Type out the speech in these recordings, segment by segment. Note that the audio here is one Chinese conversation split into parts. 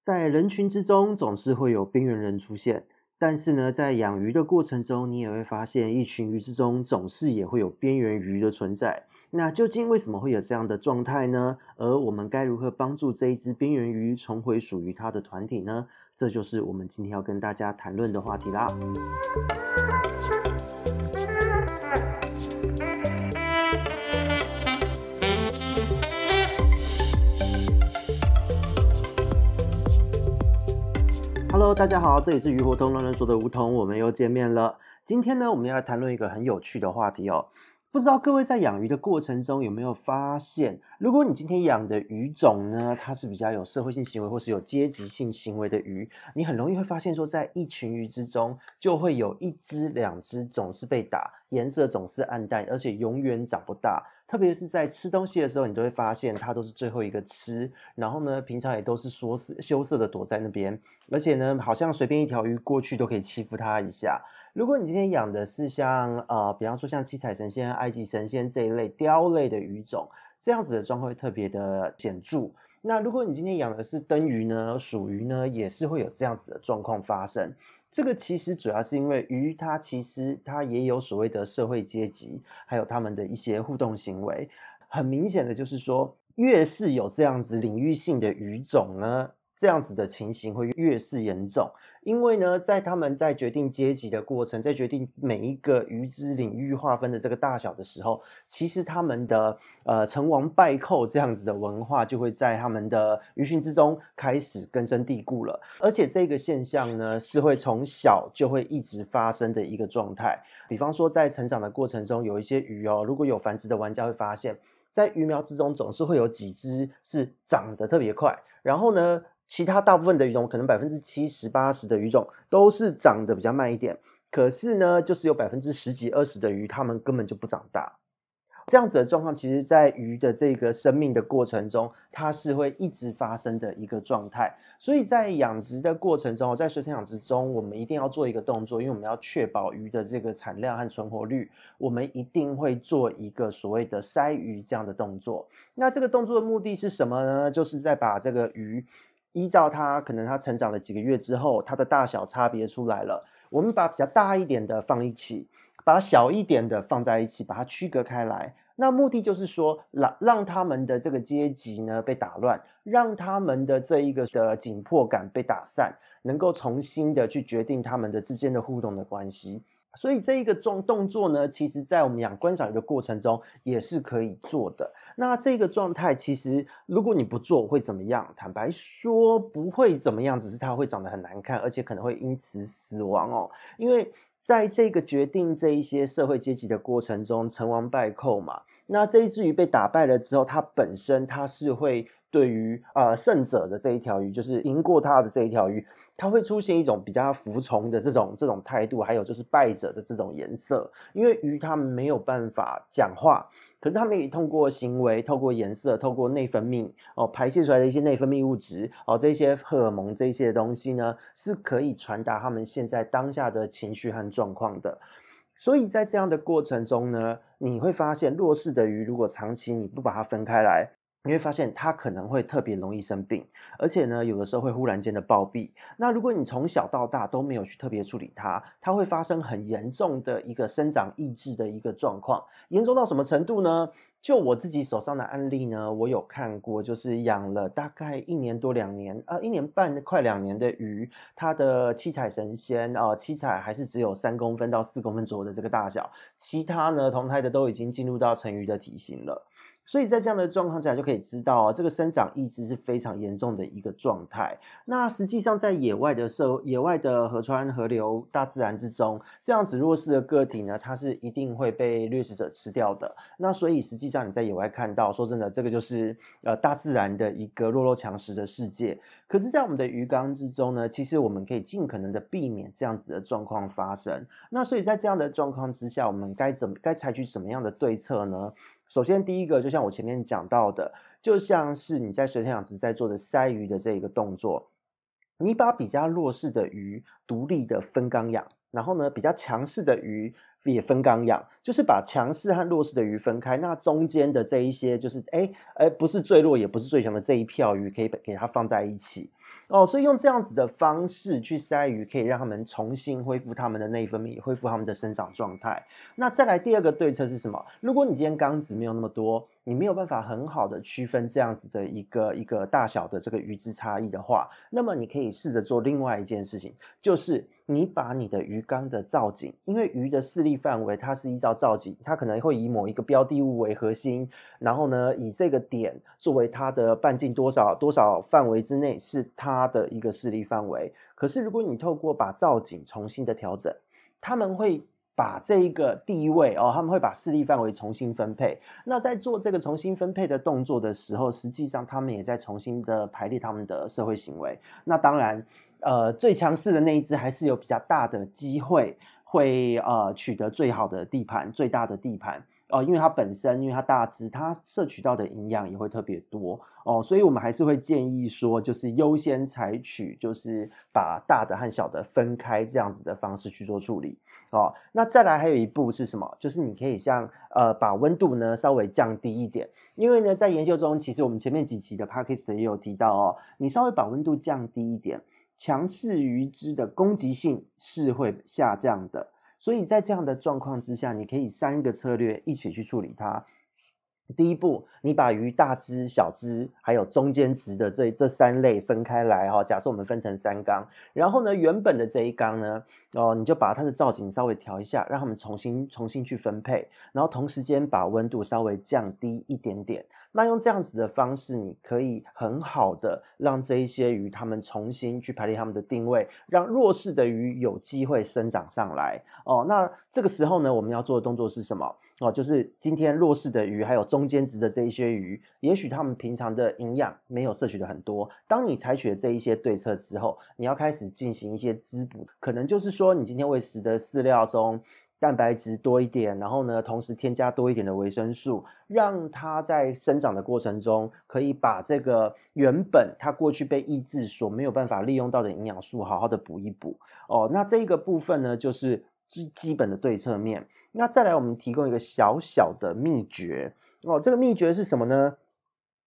在人群之中，总是会有边缘人出现。但是呢，在养鱼的过程中，你也会发现，一群鱼之中总是也会有边缘鱼的存在。那究竟为什么会有这样的状态呢？而我们该如何帮助这一只边缘鱼重回属于它的团体呢？这就是我们今天要跟大家谈论的话题啦。大家好，这里是鱼活通乱乱说的梧桐，我们又见面了。今天呢，我们要来谈论一个很有趣的话题哦。不知道各位在养鱼的过程中有没有发现，如果你今天养的鱼种呢，它是比较有社会性行为或是有阶级性行为的鱼，你很容易会发现说，在一群鱼之中，就会有一只、两只总是被打，颜色总是暗淡，而且永远长不大。特别是在吃东西的时候，你都会发现它都是最后一个吃，然后呢，平常也都是说羞涩的躲在那边，而且呢，好像随便一条鱼过去都可以欺负它一下。如果你今天养的是像呃，比方说像七彩神仙、埃及神仙这一类鯛类的鱼种，这样子的状况会特别的显著。那如果你今天养的是灯鱼呢、鼠鱼呢，也是会有这样子的状况发生。这个其实主要是因为鱼，它其实它也有所谓的社会阶级，还有他们的一些互动行为。很明显的就是说，越是有这样子领域性的鱼种呢，这样子的情形会越是严重，因为呢，在他们在决定阶级的过程，在决定每一个鱼之领域划分的这个大小的时候，其实他们的呃成王败寇这样子的文化就会在他们的鱼群之中开始根深蒂固了，而且这个现象呢是会从小就会一直发生的一个状态。比方说，在成长的过程中，有一些鱼哦，如果有繁殖的玩家会发现，在鱼苗之中总是会有几只是长得特别快，然后呢，其他大部分的鱼种，可能百分之七十八十的鱼种都是长得比较慢一点，可是呢，就是有百分之十几二十的鱼，它们根本就不长大。这样子的状况，其实在鱼的这个生命的过程中，它是会一直发生的一个状态。所以在养殖的过程中，在水产养殖中，我们一定要做一个动作，因为我们要确保鱼的这个产量和存活率，我们一定会做一个所谓的筛鱼这样的动作。那这个动作的目的是什么呢？就是在把这个鱼。依照它可能它成长了几个月之后，它的大小差别出来了。我们把比较大一点的放一起，把小一点的放在一起，把它区隔开来。那目的就是说，让让他们的这个阶级呢被打乱，让他们的这一个的紧迫感被打散，能够重新的去决定他们的之间的互动的关系。所以这一个动动作呢，其实在我们养观赏鱼的过程中也是可以做的。那这个状态其实如果你不做会怎么样？坦白说不会怎么样，只是它会长得很难看，而且可能会因此死亡哦。因为在这个决定这一些社会阶级的过程中，成王败寇嘛。那这一只鱼被打败了之后，它本身它是会。对于呃胜者的这一条鱼，就是赢过它的这一条鱼，它会出现一种比较服从的这种这种态度，还有就是败者的这种颜色。因为鱼它没有办法讲话，可是它们可以通过行为、透过颜色、透过内分泌哦排泄出来的一些内分泌物质哦这些荷尔蒙这些东西呢，是可以传达他们现在当下的情绪和状况的。所以在这样的过程中呢，你会发现弱势的鱼如果长期你不把它分开来。你会发现它可能会特别容易生病，而且呢，有的时候会忽然间的暴毙。那如果你从小到大都没有去特别处理它，它会发生很严重的一个生长抑制的一个状况。严重到什么程度呢？就我自己手上的案例呢，我有看过，就是养了大概一年多两年，呃，一年半快两年的鱼，它的七彩神仙啊，七彩还是只有三公分到四公分左右的这个大小，其他呢同胎的都已经进入到成鱼的体型了。所以在这样的状况下，就可以知道啊，这个生长抑制是非常严重的一个状态。那实际上，在野外的社、野外的河川、河流、大自然之中，这样子弱势的个体呢，它是一定会被掠食者吃掉的。那所以实际上你在野外看到，说真的，这个就是呃大自然的一个弱肉强食的世界。可是，在我们的鱼缸之中呢，其实我们可以尽可能的避免这样子的状况发生。那所以在这样的状况之下，我们该怎么该采取什么样的对策呢？首先，第一个就像我前面讲到的，就像是你在水产养殖在做的筛鱼的这一个动作，你把比较弱势的鱼独立的分缸养，然后呢，比较强势的鱼也分缸养，就是把强势和弱势的鱼分开，那中间的这一些就是哎哎不是最弱也不是最强的这一票鱼，可以给它放在一起哦。所以用这样子的方式去筛鱼，可以让他们重新恢复他们的内分泌，恢复他们的生长状态。那再来第二个对策是什么？如果你今天缸子没有那么多，你没有办法很好的区分这样子的一个一个大小的这个鱼之差异的话，那么你可以试着做另外一件事情，就是你把你的鱼缸的造景，因为鱼的视力范围它是依照造景，它可能会以某一个标的物为核心，然后呢，以这个点作为它的半径多少多少范围之内是它的一个视力范围。可是如果你透过把造景重新的调整，他们会。把这一个地位哦，他们会把势力范围重新分配。那在做这个重新分配的动作的时候，实际上他们也在重新的排列他们的社会行为。那当然，呃，最强势的那一只还是有比较大的机会会呃取得最好的地盘，最大的地盘。哦，因为它本身，因为它大只，它摄取到的营养也会特别多哦，所以我们还是会建议说，就是优先采取，就是把大的和小的分开这样子的方式去做处理哦。那再来还有一步是什么？就是你可以像呃，把温度呢稍微降低一点，因为呢，在研究中，其实我们前面几期的 Podcast 也有提到哦，你稍微把温度降低一点，强势鱼只的攻击性是会下降的。所以在这样的状况之下，你可以三个策略一起去处理它。第一步，你把鱼大只、小只，还有中间值的这这三类分开来哈。假设我们分成三缸，然后呢，原本的这一缸呢，哦，你就把它的造型稍微调一下，让他们重新重新去分配，然后同时间把温度稍微降低一点点。那用这样子的方式，你可以很好的让这一些鱼它们重新去排列它们的定位，让弱势的鱼有机会生长上来哦。那这个时候呢，我们要做的动作是什么？哦，就是今天弱势的鱼还有中间值的这一些鱼，也许他们平常的营养没有摄取的很多。当你采取了这一些对策之后，你要开始进行一些滋补，可能就是说你今天喂食的饲料中。蛋白质多一点，然后呢，同时添加多一点的维生素，让它在生长的过程中，可以把这个原本它过去被抑制所没有办法利用到的营养素，好好的补一补哦。那这个部分呢，就是最基本的对策面。那再来，我们提供一个小小的秘诀哦。这个秘诀是什么呢？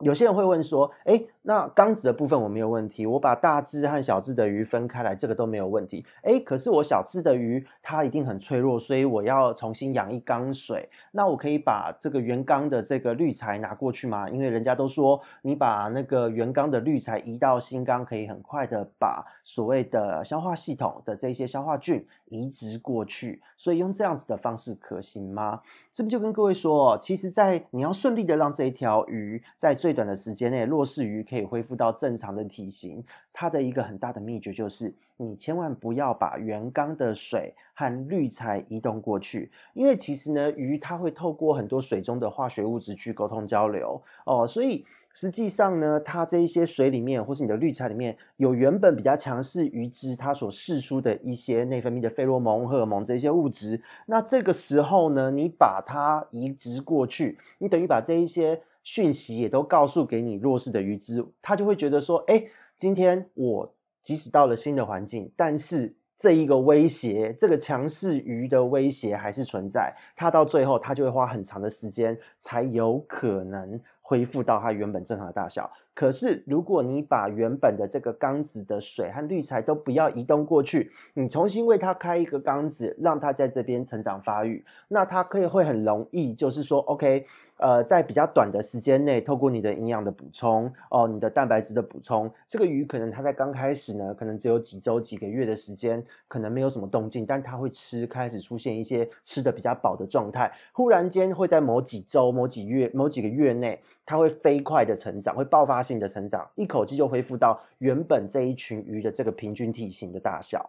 有些人会问说，哎，那缸子的部分我没有问题，我把大只和小只的鱼分开来，这个都没有问题。哎，可是我小只的鱼它一定很脆弱，所以我要重新养一缸水。那我可以把这个原缸的这个滤材拿过去吗？因为人家都说，你把那个原缸的滤材移到新缸，可以很快的把所谓的消化系统的这些消化菌移植过去。所以用这样子的方式可行吗？这边就跟各位说，其实，在你要顺利的让这一条鱼在最短的时间内，弱势鱼可以可以恢复到正常的体型。它的一个很大的秘诀就是，你千万不要把原缸的水和滤材移动过去，因为其实呢，鱼它会透过很多水中的化学物质去沟通交流哦，所以。实际上呢，它这一些水里面，或是你的滤材里面有原本比较强势鱼只它所释出的一些内分泌的费洛蒙、荷尔蒙这些物质。那这个时候呢，你把它移植过去，你等于把这一些讯息也都告诉给你弱势的鱼只，他就会觉得说，哎，今天我即使到了新的环境，但是。这一个威胁，这个强势鱼的威胁还是存在，他到最后他就会花很长的时间才有可能恢复到它原本正常的大小。可是，如果你把原本的这个缸子的水和滤材都不要移动过去，你重新为它开一个缸子，让它在这边成长发育，那它可以会很容易，就是说，OK，呃，在比较短的时间内，透过你的营养的补充，哦，你的蛋白质的补充，这个鱼可能它在刚开始呢，可能只有几周、几个月的时间，可能没有什么动静，但它会吃，开始出现一些吃的比较饱的状态，忽然间会在某几周、某几月、某几个月内，它会飞快的成长，会爆发性的成长，一口气就恢复到原本这一群鱼的这个平均体型的大小。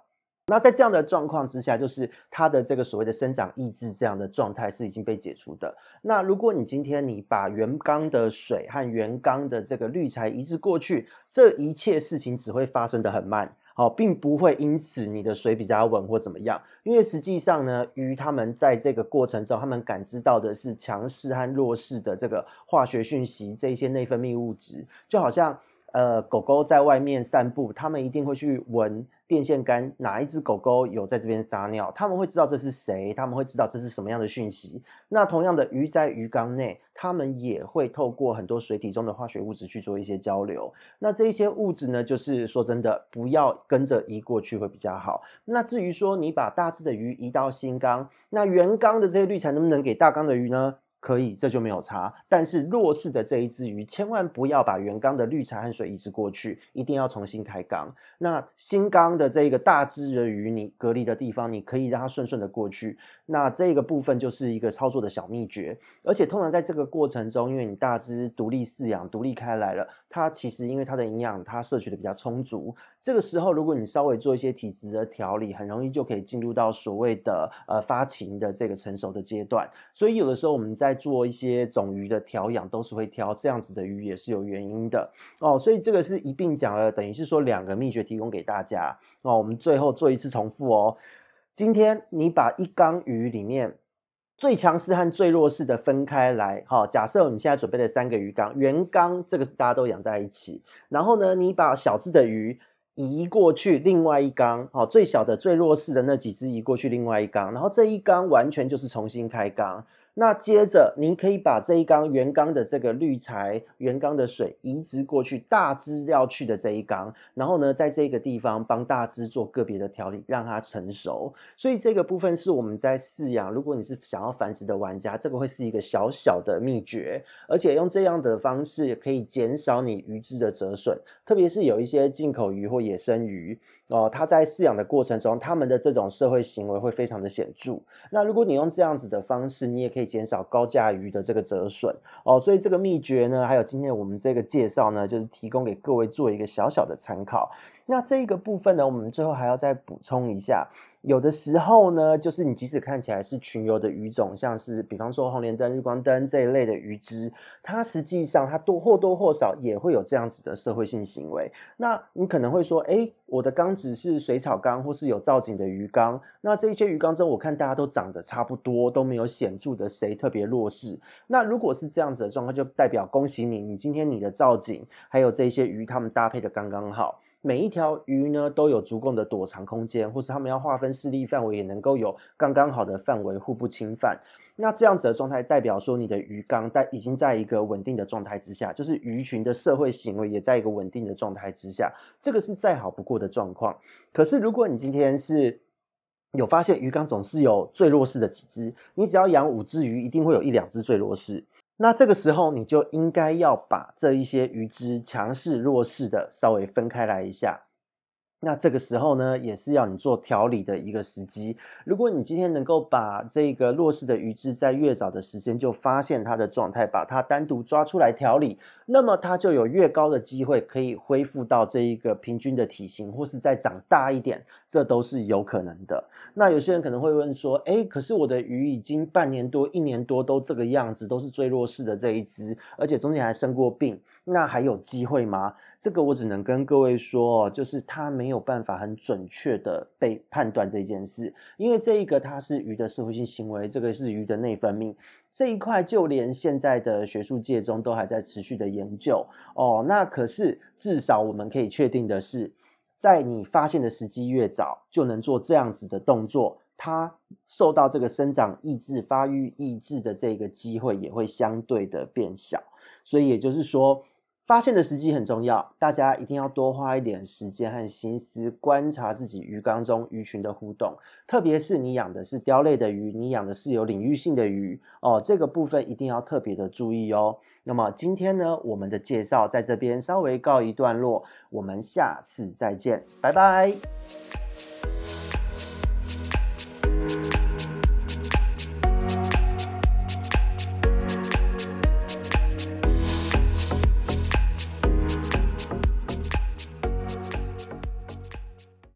那在这样的状况之下，就是它的这个所谓的生长抑制这样的状态是已经被解除的。那如果你今天你把原缸的水和原缸的这个滤材移植过去，这一切事情只会发生得很慢。好，并不会因此你的水比较稳或怎么样，因为实际上呢，鱼它们在这个过程中，它们感知到的是强势和弱势的这个化学讯息，这一些内分泌物质，就好像呃，狗狗在外面散步，他们一定会去闻电线杆，哪一只狗狗有在这边撒尿，他们会知道这是谁，他们会知道这是什么样的讯息。那同样的，鱼在鱼缸内，他们也会透过很多水体中的化学物质去做一些交流。那这一些物质呢，就是说真的，不要跟着移过去会比较好。那至于说你把大只的鱼移到新缸，那原缸的这些滤材能不能给大缸的鱼呢？可以，这就没有差。但是弱势的这一只鱼，千万不要把原缸的滤材和水移植过去，一定要重新开缸。那新缸的这个大只的鱼，你隔离的地方，你可以让它顺顺的过去。那这个部分就是一个操作的小秘诀。而且通常在这个过程中，因为你大只独立饲养、独立开来了，它其实因为它的营养它摄取的比较充足。这个时候，如果你稍微做一些体质的调理，很容易就可以进入到所谓的呃发情的这个成熟的阶段。所以有的时候我们在做一些种鱼的调养，都是会挑这样子的鱼，也是有原因的哦。所以这个是一并讲了，等于是说两个秘诀提供给大家哦。我们最后做一次重复哦。今天你把一缸鱼里面最强势和最弱势的分开来，好，假设你现在准备了三个鱼缸，原缸这个是大家都养在一起，然后呢，你把小只的鱼移过去另外一缸，好，最小的最弱势的那几只移过去另外一缸，然后这一缸完全就是重新开缸。那接着，您可以把这一缸原缸的这个滤材、原缸的水移植过去大只要去的这一缸，然后呢，在这个地方帮大只做个别的调理，让它成熟。所以这个部分是我们在饲养。如果你是想要繁殖的玩家，这个会是一个小小的秘诀，而且用这样的方式也可以减少你鱼只的折损。特别是有一些进口鱼或野生鱼哦，它在饲养的过程中，它们的这种社会行为会非常的显著。那如果你用这样子的方式，你也可以。减少高价鱼的这个折损哦，所以这个秘诀呢，还有今天我们这个介绍呢，就是提供给各位做一个小小的参考。那这个部分呢，我们最后还要再补充一下。有的时候呢，就是你即使看起来是群游的鱼种，像是比方说红莲灯、日光灯这一类的鱼只，它实际上它多或多或少也会有这样子的社会性行为。那你可能会说，诶，我的缸子是水草缸或是有造景的鱼缸，那这一些鱼缸中，我看大家都长得差不多，都没有显著的谁特别弱势。那如果是这样子的状况，就代表恭喜你，你今天你的造景还有这些鱼，它们搭配的刚刚好。每一条鱼呢，都有足够的躲藏空间，或是它们要划分势力范围，也能够有刚刚好的范围，互不侵犯。那这样子的状态，代表说你的鱼缸在已经在一个稳定的状态之下，就是鱼群的社会行为也在一个稳定的状态之下，这个是再好不过的状况。可是如果你今天是有发现鱼缸总是有最弱势的几只，你只要养五只鱼，一定会有一两只最弱势。那这个时候，你就应该要把这一些鱼之强势、弱势的稍微分开来一下。那这个时候呢，也是要你做调理的一个时机。如果你今天能够把这个弱势的鱼只在越早的时间就发现它的状态，把它单独抓出来调理，那么它就有越高的机会可以恢复到这一个平均的体型，或是再长大一点，这都是有可能的。那有些人可能会问说，诶，可是我的鱼已经半年多、一年多都这个样子，都是最弱势的这一只，而且中间还生过病，那还有机会吗？这个我只能跟各位说，就是它没有办法很准确的被判断这件事，因为这一个它是鱼的社会性行为，这个是鱼的内分泌这一块，就连现在的学术界中都还在持续的研究哦。那可是至少我们可以确定的是，在你发现的时机越早，就能做这样子的动作，它受到这个生长抑制、发育抑制的这个机会也会相对的变小。所以也就是说。发现的时机很重要，大家一定要多花一点时间和心思观察自己鱼缸中鱼群的互动，特别是你养的是鯛类的鱼，你养的是有领域性的鱼哦，这个部分一定要特别的注意哦。那么今天呢，我们的介绍在这边稍微告一段落，我们下次再见，拜拜。